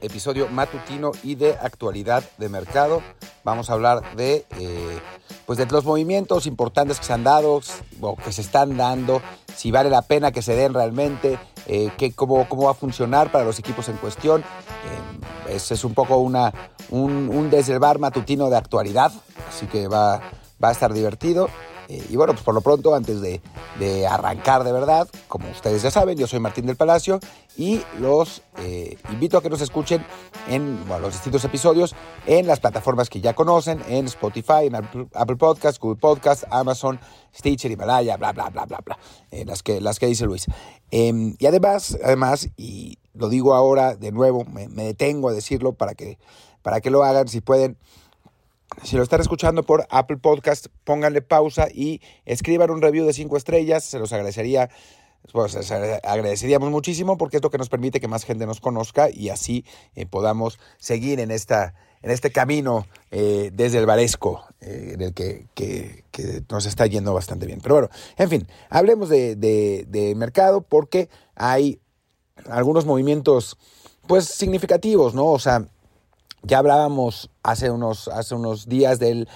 Episodio matutino y de actualidad de mercado. Vamos a hablar de, eh, pues de los movimientos importantes que se han dado o que se están dando, si vale la pena que se den realmente, eh, cómo, cómo, va a funcionar para los equipos en cuestión. Eh, es un poco una, un, un matutino de actualidad, así que va, va a estar divertido. Eh, y bueno, pues por lo pronto, antes de, arrancar de verdad, como ustedes ya saben, yo soy Martín del Palacio y los eh, invito a que nos escuchen en los distintos episodios en las plataformas que ya conocen, en Spotify, en Apple, Podcasts, Google Podcasts, Amazon, Stitcher, Himalaya, bla, bla, bla, bla, bla, eh, las, que, las que dice Luis. Em, y además, además, y lo digo ahora de nuevo, me, me detengo a decirlo para que, para que lo hagan, si pueden si lo están escuchando por Apple Podcast, pónganle pausa y escriban un review de cinco estrellas. Se los agradecería, pues, agradeceríamos muchísimo porque es lo que nos permite que más gente nos conozca y así eh, podamos seguir en, esta, en este camino eh, desde el Varesco, eh, en el que, que, nos está yendo bastante bien. Pero bueno, en fin, hablemos de, de, de mercado porque hay algunos movimientos pues significativos, ¿no? O sea, ya hablábamos hace unos, hace unos días del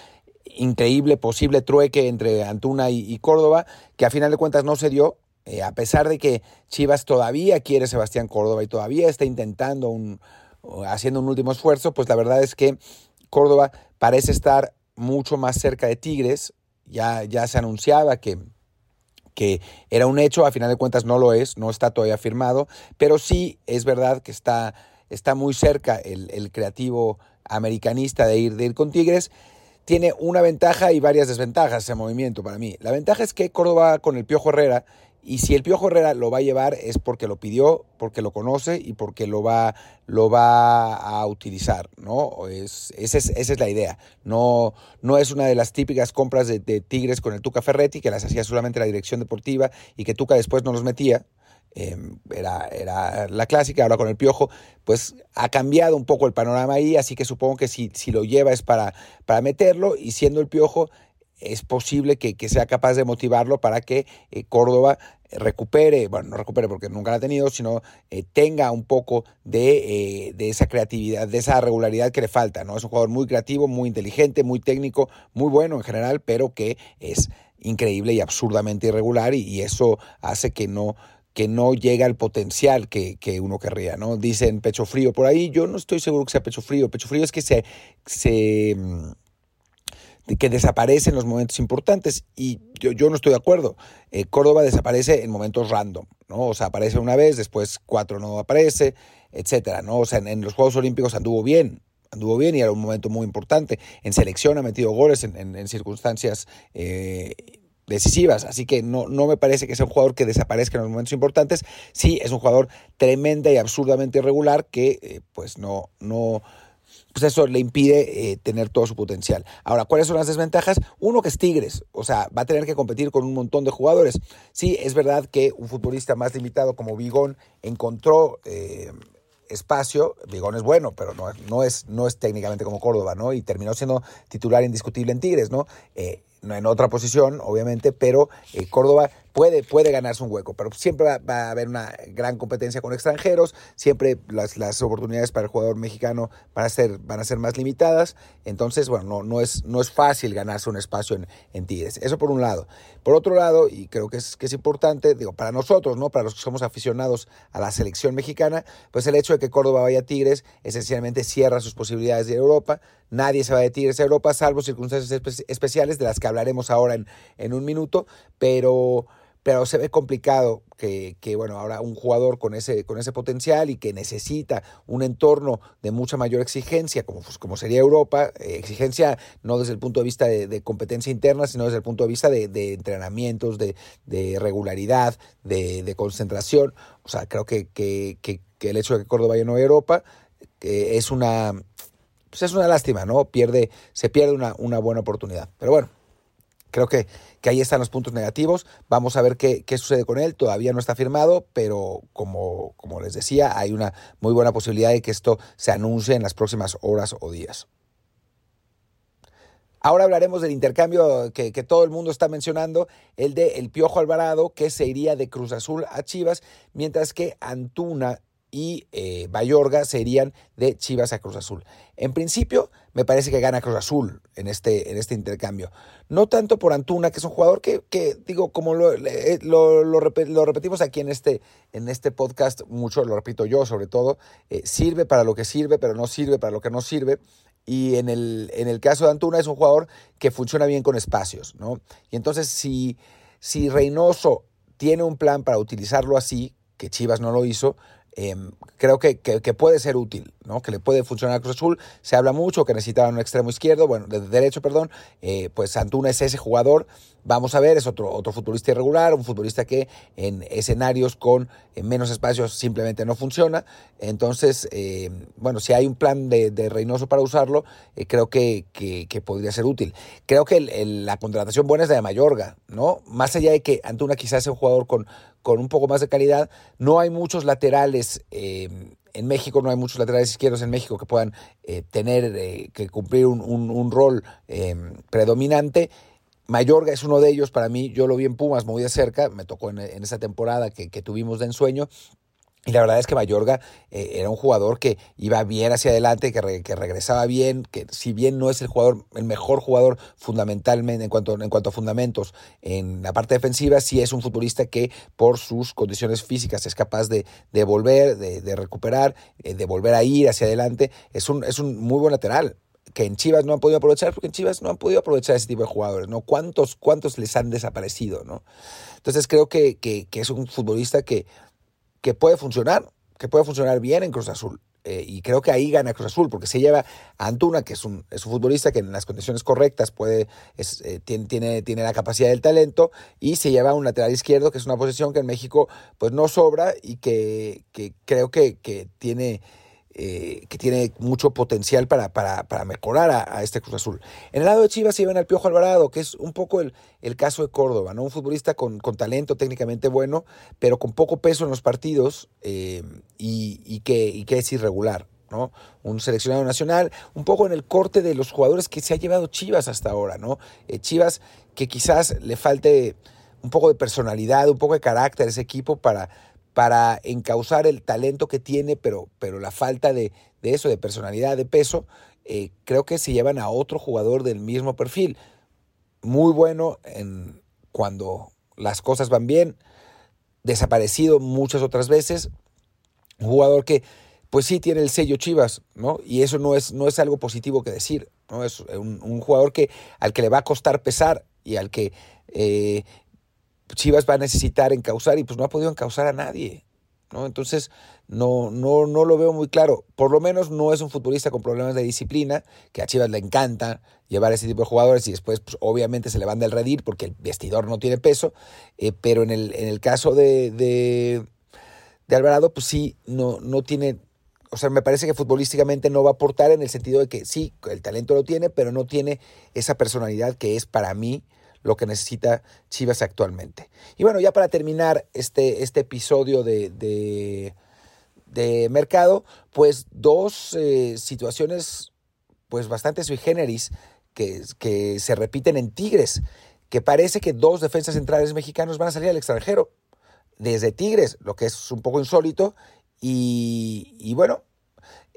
increíble posible trueque entre Antuna y, Córdoba, que a final de cuentas no se dio, eh, a pesar de que Chivas todavía quiere Sebastián Córdoba y todavía está intentando un, haciendo un último esfuerzo, pues la verdad es que Córdoba parece estar mucho más cerca de Tigres, ya, ya se anunciaba que, que era un hecho, a final de cuentas no lo es, no está todavía firmado, pero sí es verdad que está está muy cerca el, creativo americanista de ir, de ir con Tigres. Tiene una ventaja y varias desventajas ese movimiento para mí. La ventaja es que Córdoba con el Piojo Herrera, y si el Piojo Herrera lo va a llevar es porque lo pidió, porque lo conoce y porque lo va, lo va a utilizar, ¿no? Es, esa, es, esa es la idea. No, no es una de las típicas compras de, de Tigres con el Tuca Ferretti, que las hacía solamente la dirección deportiva y que Tuca después no los metía. Em, era, era, la clásica, ahora con el piojo, pues ha cambiado un poco el panorama ahí, así que supongo que si, si lo lleva es para, para meterlo y siendo el piojo es posible que, sea capaz de motivarlo para que eh, Córdoba recupere, bueno, no recupere porque nunca la ha tenido, sino eh, tenga un poco de, eh, de, esa creatividad, de esa regularidad que le falta, ¿no? Es un jugador muy creativo, muy inteligente, muy técnico, muy bueno en general, pero que es increíble y absurdamente irregular y eso hace que no que no llega al potencial que, uno querría, ¿no? Dicen pecho frío por ahí, yo no estoy seguro que sea pecho frío, pecho frío es que se, se mm, que desaparece en los momentos importantes y yo, yo no estoy de acuerdo. Eh, Córdoba desaparece en momentos random, ¿no? O sea, aparece una vez, después cuatro no aparece, etcétera, ¿no? O sea, en, los Juegos Olímpicos anduvo bien, anduvo bien y era un momento muy importante. En selección ha metido goles en, circunstancias eh, decisivas, así que no, no me parece que sea un jugador que desaparezca en los momentos importantes, sí es un jugador tremenda y absurdamente irregular que eh, pues no, no, pues eso le impide eh, tener todo su potencial. Ahora, ¿cuáles son las desventajas? Uno que es Tigres, o sea, va a tener que competir con un montón de jugadores. Sí, es verdad que un futbolista más limitado como Vigón encontró eh, espacio, Vigón es bueno, pero no, no, es, no es técnicamente como Córdoba, ¿no? Y terminó siendo titular indiscutible en Tigres, ¿no? En otra posición, obviamente, pero eh, Córdoba puede, puede ganarse un hueco, pero siempre va, a haber una gran competencia con extranjeros, siempre las, las, oportunidades para el jugador mexicano van a ser, van a ser más limitadas, entonces, bueno, no, no, es, no es fácil ganarse un espacio en, Tigres, eso por un lado. Por otro lado, y creo que es, que es importante, digo, para nosotros, ¿no? Para los que somos aficionados a la selección mexicana, pues el hecho de que Córdoba vaya a Tigres esencialmente cierra sus posibilidades de a Europa, nadie se va de Tigres a Europa, salvo circunstancias especiales de las que hablaremos ahora en, en un minuto, pero pero se ve complicado que, bueno, ahora un jugador con ese, con ese potencial y que necesita un entorno de mucha mayor exigencia, como, pues, como sería Europa, eh, exigencia no desde el punto de vista de, competencia interna, sino desde el punto de vista de, entrenamientos, de, regularidad, de, concentración. O sea, creo que, que, el hecho de que Córdoba vaya no a Europa es una... Pues es una lástima, ¿no? Pierde, se pierde una, una buena oportunidad. Pero bueno, Creo que, que ahí están los puntos negativos. Vamos a ver qué, qué, sucede con él. Todavía no está firmado, pero como, como les decía, hay una muy buena posibilidad de que esto se anuncie en las próximas horas o días. Ahora hablaremos del intercambio que, que, todo el mundo está mencionando, el de El Piojo Alvarado, que se iría de Cruz Azul a Chivas, mientras que Antuna y eh, Bayorga serían de Chivas a Cruz Azul. En principio, me parece que gana Cruz Azul en este, en este intercambio. No tanto por Antuna, que es un jugador que, digo, como lo, lo, repetimos aquí en este, en este podcast, mucho lo repito yo sobre todo, eh, sirve para lo que sirve, pero no sirve para lo que no sirve. Y en el, en el caso de Antuna es un jugador que funciona bien con espacios, ¿no? Y entonces si, si Reynoso tiene un plan para utilizarlo así, que Chivas no lo hizo, Em, creo que, que, puede ser útil, ¿no? que le puede funcionar a Cruz Azul. Se habla mucho que necesitaba un extremo izquierdo, bueno, de derecho, perdón. Eh, pues Antuna es ese jugador. Vamos a ver, es otro, otro futbolista irregular, un futbolista que en escenarios con eh, menos espacios simplemente no funciona. Entonces, eh, bueno, si hay un plan de, de Reynoso para usarlo, creo que, que, podría ser útil. Creo que la contratación buena es la de Mayorga, ¿no? Más allá de que Antuna quizás sea un jugador con, con un poco más de calidad. No hay muchos laterales. En México no hay muchos laterales izquierdos en México que puedan eh, tener eh, que cumplir un, rol predominante. Mayorga es uno de ellos para mí. Yo lo vi en Pumas muy de cerca. Me tocó en, esa temporada que tuvimos de ensueño. Y la verdad es que Mayorga eh, era un jugador que iba bien hacia adelante, que, regresaba bien, que si bien no es el jugador, el mejor jugador fundamentalmente en cuanto, en cuanto a fundamentos en la parte defensiva, sí es un futbolista que por sus condiciones físicas es capaz de, de volver, de, recuperar, eh, de volver a ir hacia adelante. Es un, es un muy buen lateral que en Chivas no han podido aprovechar, porque en Chivas no han podido aprovechar ese tipo de jugadores, ¿no? ¿Cuántos, cuántos les han desaparecido, ¿no? Entonces creo que, que es un futbolista que que puede funcionar, que puede funcionar bien en Cruz Azul. Eh, y creo que ahí gana Cruz Azul, porque se lleva a Antuna, que es un, es un futbolista que en las condiciones correctas puede, eh, tiene, tiene, tiene, la capacidad del talento, y se lleva a un lateral izquierdo, que es una posición que en México pues no sobra y que, que creo que, que tiene eh, que tiene mucho potencial para, para, mejorar a, este Cruz Azul. En el lado de Chivas se llevan al Piojo Alvarado, que es un poco el, el caso de Córdoba, ¿no? Un futbolista con, con, talento técnicamente bueno, pero con poco peso en los partidos eh, y, que, que es irregular. ¿no? Un seleccionado nacional, un poco en el corte de los jugadores que se ha llevado Chivas hasta ahora, ¿no? Eh, Chivas que quizás le falte un poco de personalidad, un poco de carácter a ese equipo para, para encauzar el talento que tiene, pero, pero la falta de, eso, de personalidad, de peso, eh, creo que se llevan a otro jugador del mismo perfil. Muy bueno en cuando las cosas van bien, desaparecido muchas otras veces, un jugador que pues sí tiene el sello Chivas, ¿no? Y eso no es, no es algo positivo que decir, ¿no? Es un, jugador que, al que le va a costar pesar y al que eh, Chivas va a necesitar encauzar y pues no ha podido encauzar a nadie. ¿no? Entonces, no, no, no lo veo muy claro. Por lo menos no es un futbolista con problemas de disciplina, que a Chivas le encanta llevar ese tipo de jugadores y después, pues, obviamente, se le van del redir porque el vestidor no tiene peso. Eh, pero en el, en el caso de, de, de, Alvarado, pues sí, no, no tiene. O sea, me parece que futbolísticamente no va a aportar en el sentido de que sí, el talento lo tiene, pero no tiene esa personalidad que es para mí lo que necesita Chivas actualmente. Y bueno, ya para terminar este, este episodio de, de, mercado, pues dos eh, situaciones pues bastante sui generis que, que se repiten en Tigres, que parece que dos defensas centrales mexicanos van a salir al extranjero desde Tigres, lo que es un poco insólito. Y bueno,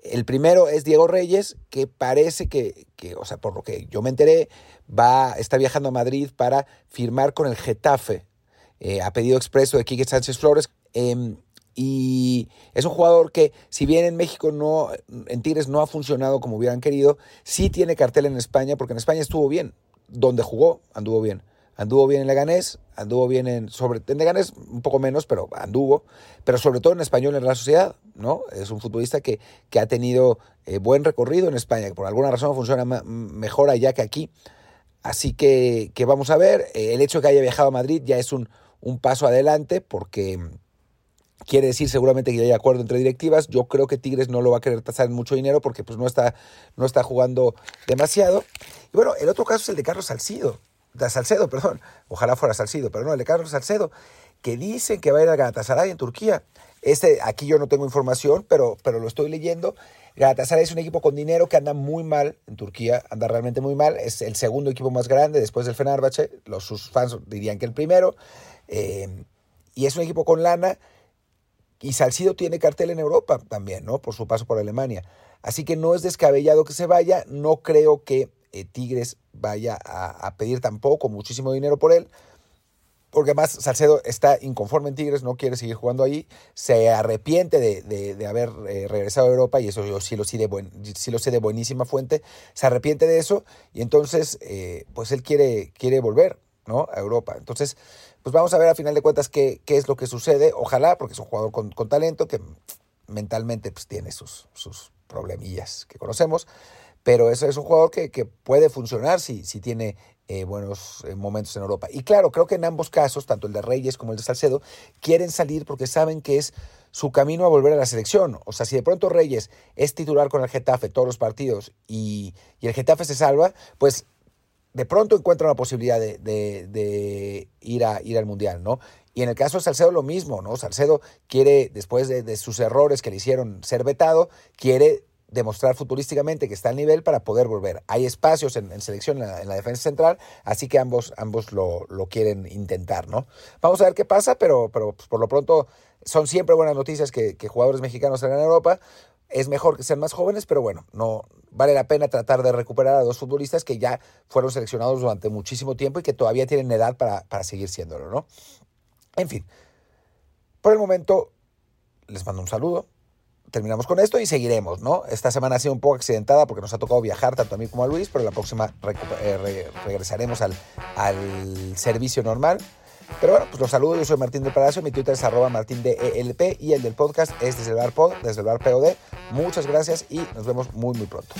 el primero es Diego Reyes, que parece que, que, o sea, por lo que yo me enteré, va, está viajando a Madrid para firmar con el Getafe, eh, a pedido expreso de Quique Sánchez Flores. Em, y es un jugador que, si bien en México no, en Tigres no ha funcionado como hubieran querido, sí tiene cartel en España, porque en España estuvo bien. Donde jugó, anduvo bien. Anduvo bien en Leganés, anduvo bien en. Sobre, en Leganés un poco menos, pero anduvo. Pero sobre todo en español en la sociedad, ¿no? Es un futbolista que, que ha tenido eh, buen recorrido en España, que por alguna razón funciona mejor allá que aquí. Así que, que vamos a ver. Eh, el hecho de que haya viajado a Madrid ya es un, un paso adelante, porque quiere decir seguramente que ya hay acuerdo entre directivas. Yo creo que Tigres no lo va a querer tasar mucho dinero porque pues no está, no está jugando demasiado. Y bueno, el otro caso es el de Carlos Salcido de Salcedo, perdón, ojalá fuera Salcido, pero no, el de Carlos Salcedo, que dicen que va a ir a Galatasaray en Turquía. Este, aquí yo no tengo información, pero, pero lo estoy leyendo. Galatasaray es un equipo con dinero que anda muy mal en Turquía, anda realmente muy mal. Es el segundo equipo más grande después del Fenerbahce. Los, sus fans dirían que el primero. Eh, y es un equipo con lana Y Salcido tiene cartel en Europa también, ¿no? Por su paso por Alemania. Así que no es descabellado que se vaya. No creo que eh, Tigres vaya a, pedir tampoco muchísimo dinero por él. Porque además Salcedo está inconforme en Tigres, no quiere seguir jugando ahí, se arrepiente de, haber eh, regresado a Europa, y eso yo sí lo, sé de sí lo sé de buenísima fuente, se arrepiente de eso, y entonces eh, pues él quiere, quiere volver ¿no? a Europa. Entonces, pues vamos a ver a final de cuentas qué, qué es lo que sucede, ojalá, porque es un jugador con, con talento que mentalmente pues, tiene sus, sus problemillas que conocemos, pero eso es un jugador que, que puede funcionar si, si tiene eh, buenos eh, momentos en Europa. Y claro, creo que en ambos casos, tanto el de Reyes como el de Salcedo, quieren salir porque saben que es su camino a volver a la selección. O sea, si de pronto Reyes es titular con el Getafe todos los partidos y, y el Getafe se salva, pues de pronto encuentra una posibilidad de, de, ir, a, ir al Mundial, ¿no? Y en el caso de Salcedo lo mismo, ¿no? Salcedo quiere, después de, de sus errores que le hicieron ser vetado, quiere demostrar futurísticamente que está al nivel para poder volver. Hay espacios en, selección en la, defensa central, así que ambos, ambos lo, quieren intentar, ¿no? Vamos a ver qué pasa, pero, pero pues, por lo pronto son siempre buenas noticias que, jugadores mexicanos salgan a Europa. Es mejor que sean más jóvenes, pero bueno, no vale la pena tratar de recuperar a dos futbolistas que ya fueron seleccionados durante muchísimo tiempo y que todavía tienen edad para, para seguir siéndolo, ¿no? En fin, por el momento les mando un saludo, terminamos con esto y seguiremos, ¿no? Esta semana ha sido un poco accidentada porque nos ha tocado viajar tanto a mí como a Luis, pero la próxima eh, regresaremos al, al, servicio normal. Pero bueno, pues los saludo, yo soy Martín del Palacio, mi Twitter es arroba martindelp y el del podcast es desde el bar pod, desde el bar POD. Muchas gracias y nos vemos muy muy pronto.